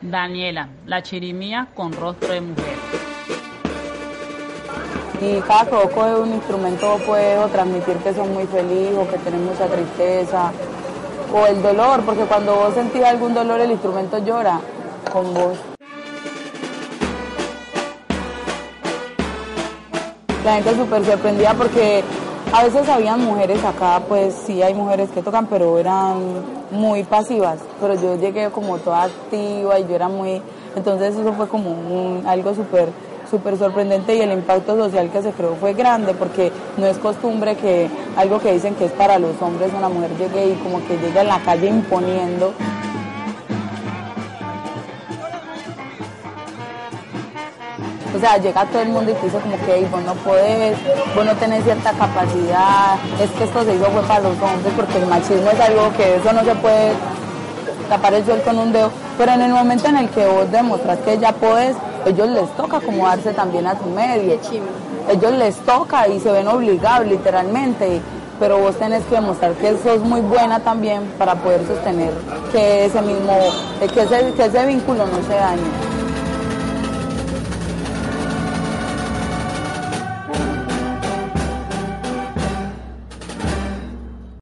Daniela, la chirimía con rostro de mujer. Y cada que coge un instrumento puede transmitir que son muy feliz o que tienen mucha tristeza o el dolor, porque cuando vos sentís algún dolor el instrumento llora con vos. La gente súper sorprendida porque a veces habían mujeres acá, pues sí hay mujeres que tocan, pero eran muy pasivas. Pero yo llegué como toda activa y yo era muy... Entonces eso fue como algo súper súper sorprendente y el impacto social que se creó fue grande porque no es costumbre que algo que dicen que es para los hombres una mujer llegue y como que llegue en la calle imponiendo O sea, llega todo el mundo y te dice como que vos no podés, vos no tenés cierta capacidad, es que esto se hizo fue para los hombres porque el machismo es algo que eso no se puede tapar el sol con un dedo, pero en el momento en el que vos demostras que ya podés, ellos les toca acomodarse también a tu medio. Ellos les toca y se ven obligados literalmente, pero vos tenés que demostrar que sos muy buena también para poder sostener que ese mismo, que ese, que ese vínculo no se dañe.